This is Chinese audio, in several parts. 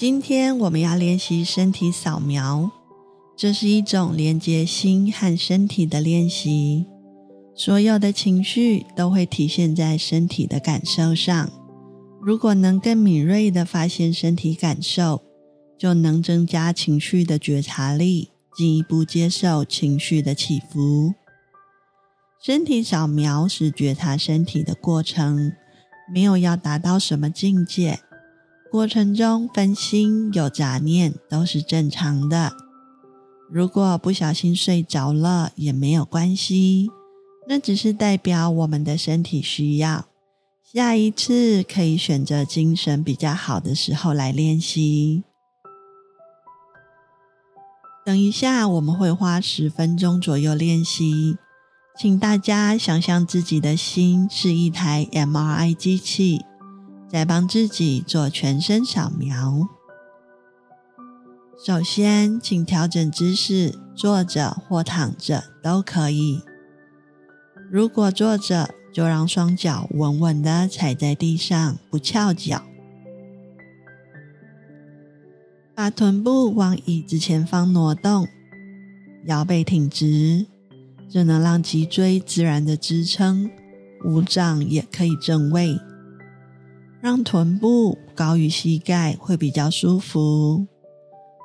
今天我们要练习身体扫描，这是一种连接心和身体的练习。所有的情绪都会体现在身体的感受上。如果能更敏锐地发现身体感受，就能增加情绪的觉察力，进一步接受情绪的起伏。身体扫描是觉察身体的过程，没有要达到什么境界。过程中分心有杂念都是正常的。如果不小心睡着了也没有关系，那只是代表我们的身体需要。下一次可以选择精神比较好的时候来练习。等一下我们会花十分钟左右练习。请大家想象自己的心是一台 MRI 机器，在帮自己做全身扫描。首先，请调整姿势，坐着或躺着都可以。如果坐着，就让双脚稳稳地踩在地上，不翘脚。把臀部往椅子前方挪动，腰背挺直。这能让脊椎自然的支撑，五脏也可以正位，让臀部高于膝盖会比较舒服。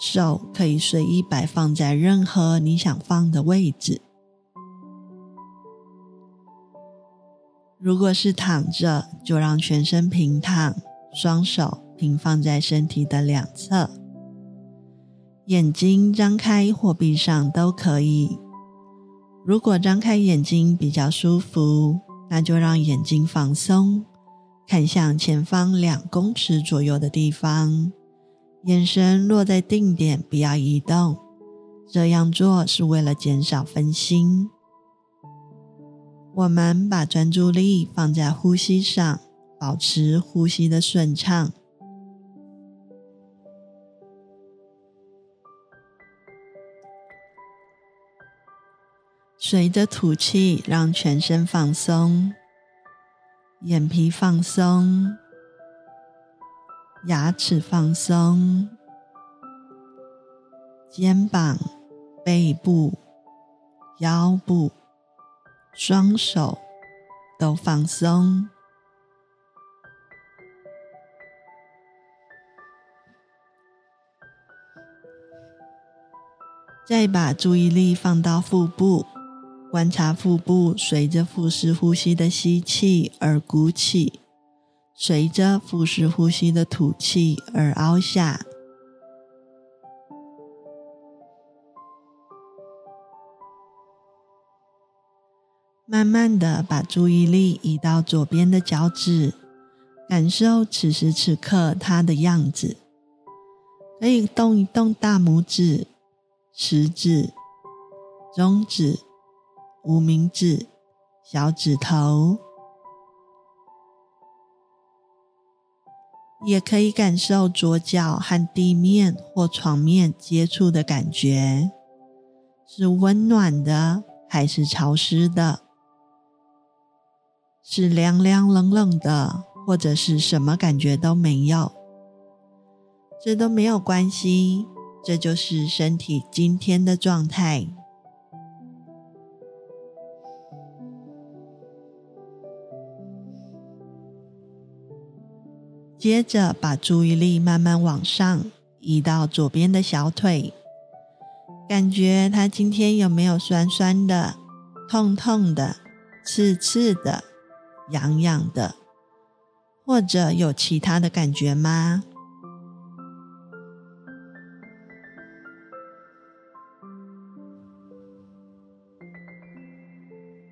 手可以随意摆放在任何你想放的位置。如果是躺着，就让全身平躺，双手平放在身体的两侧，眼睛张开或闭上都可以。如果张开眼睛比较舒服，那就让眼睛放松，看向前方两公尺左右的地方，眼神落在定点，不要移动。这样做是为了减少分心。我们把专注力放在呼吸上，保持呼吸的顺畅。随着吐气，让全身放松，眼皮放松，牙齿放松，肩膀、背部、腰部、双手都放松。再把注意力放到腹部。观察腹部随着腹式呼吸的吸气而鼓起，随着腹式呼吸的吐气而凹下。慢慢的把注意力移到左边的脚趾，感受此时此刻它的样子。可以动一动大拇指、食指、中指。无名指、小指头，也可以感受左脚和地面或床面接触的感觉，是温暖的还是潮湿的？是凉凉冷冷的，或者是什么感觉都没有？这都没有关系，这就是身体今天的状态。接着，把注意力慢慢往上移到左边的小腿，感觉它今天有没有酸酸的、痛痛的、刺刺的、痒痒的，或者有其他的感觉吗？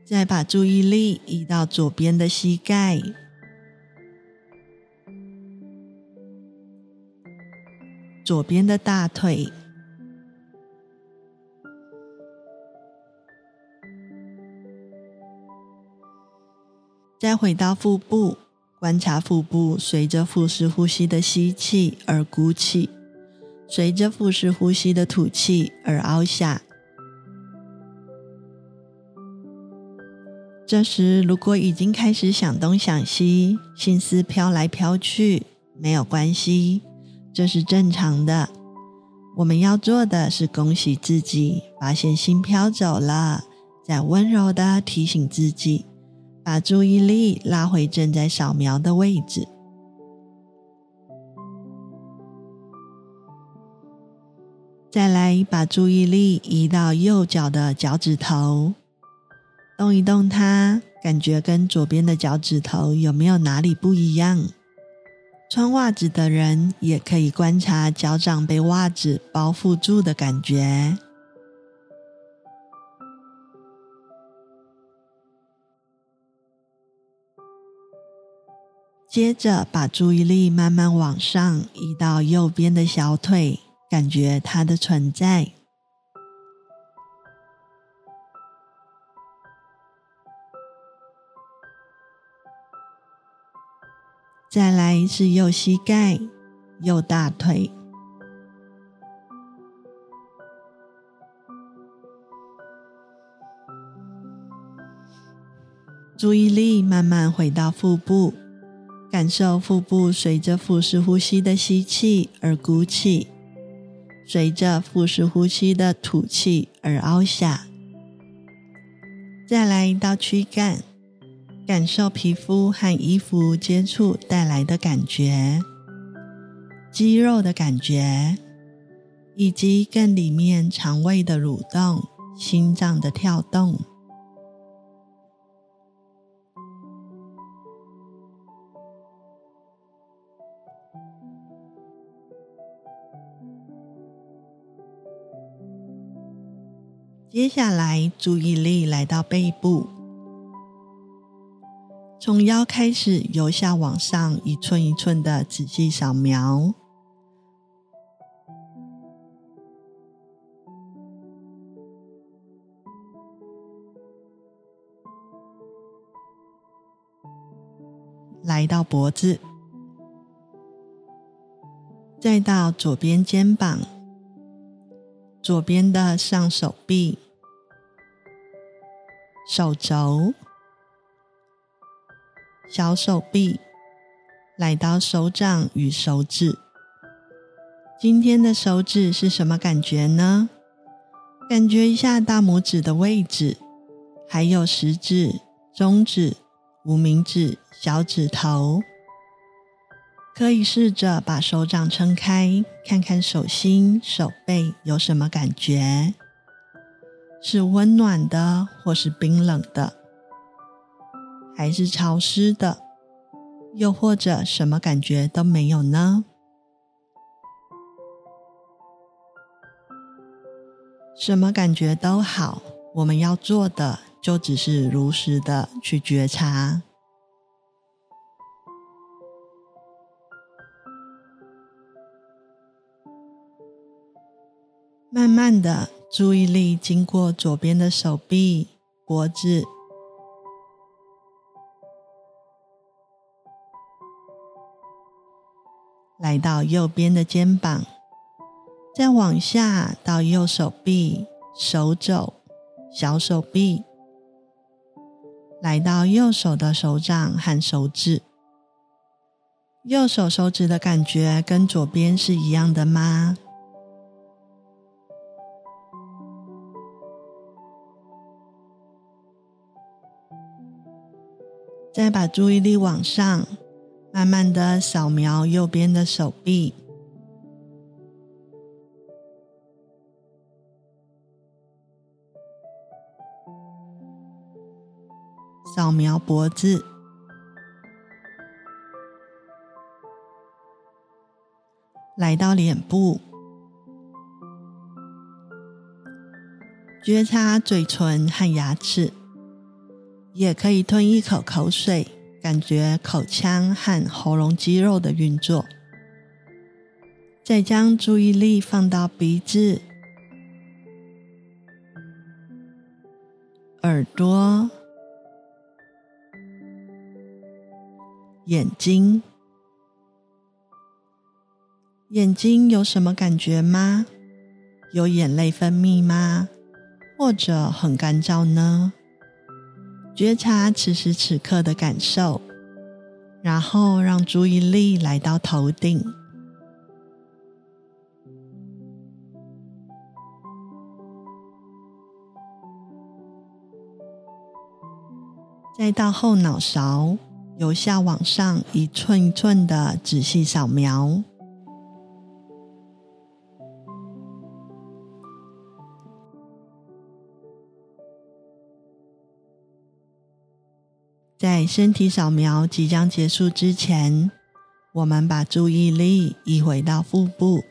再把注意力移到左边的膝盖。左边的大腿，再回到腹部，观察腹部随着腹式呼吸的吸气而鼓起，随着腹式呼吸的吐气而凹下。这时，如果已经开始想东想西，心思飘来飘去，没有关系。这是正常的。我们要做的是恭喜自己，发现心飘走了，再温柔的提醒自己，把注意力拉回正在扫描的位置。再来，把注意力移到右脚的脚趾头，动一动它，感觉跟左边的脚趾头有没有哪里不一样？穿袜子的人也可以观察脚掌被袜子包覆住的感觉。接着，把注意力慢慢往上移到右边的小腿，感觉它的存在。是右膝盖、右大腿，注意力慢慢回到腹部，感受腹部随着腹式呼吸的吸气而鼓起，随着腹式呼吸的吐气而凹下。再来一道躯干。感受皮肤和衣服接触带来的感觉，肌肉的感觉，以及更里面肠胃的蠕动、心脏的跳动。接下来，注意力来到背部。从腰开始，由下往上，一寸一寸的仔细扫描，来到脖子，再到左边肩膀，左边的上手臂、手肘。小手臂，来到手掌与手指。今天的手指是什么感觉呢？感觉一下大拇指的位置，还有食指、中指、无名指、小指头。可以试着把手掌撑开，看看手心、手背有什么感觉？是温暖的，或是冰冷的？还是潮湿的，又或者什么感觉都没有呢？什么感觉都好，我们要做的就只是如实的去觉察。慢慢的，注意力经过左边的手臂、脖子。来到右边的肩膀，再往下到右手臂、手肘、小手臂，来到右手的手掌和手指。右手手指的感觉跟左边是一样的吗？再把注意力往上。慢慢的扫描右边的手臂，扫描脖子，来到脸部，觉察嘴唇和牙齿，也可以吞一口口水。感觉口腔和喉咙肌肉的运作，再将注意力放到鼻子、耳朵、眼睛。眼睛有什么感觉吗？有眼泪分泌吗？或者很干燥呢？觉察此时此刻的感受然后让注意力来到头顶。再到后脑勺由下往上一寸一寸的仔细扫描。在身体扫描即将结束之前，我们把注意力移回到腹部，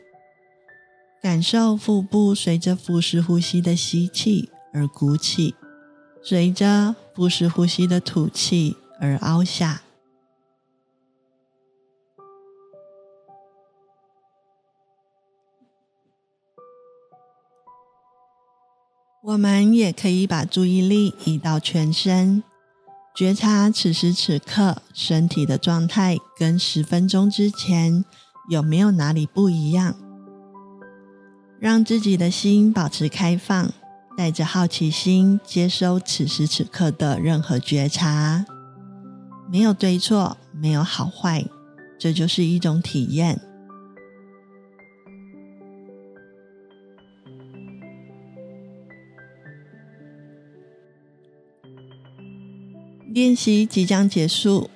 感受腹部随着腹式呼吸的吸气而鼓起。随着腹式呼吸的吐气而凹下，我们也可以把注意力移到全身，觉察此时此刻身体的状态跟十分钟之前有没有哪里不一样，让自己的心保持开放。带着好奇心接收此时此刻的任何觉察，没有对错，没有好坏，这就是一种体验。练习即将结束，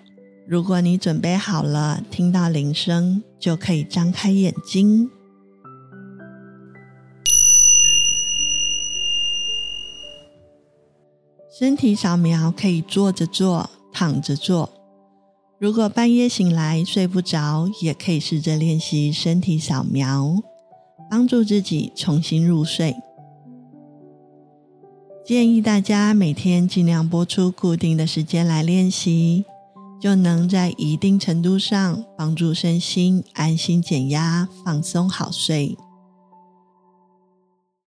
如果你准备好了，听到铃声就可以张开眼睛。身体扫描可以坐着做，躺着做。如果半夜醒来睡不着，也可以试着练习身体扫描，帮助自己重新入睡。建议大家每天尽量播出固定的时间来练习，就能在一定程度上帮助身心安心减压、放松好睡。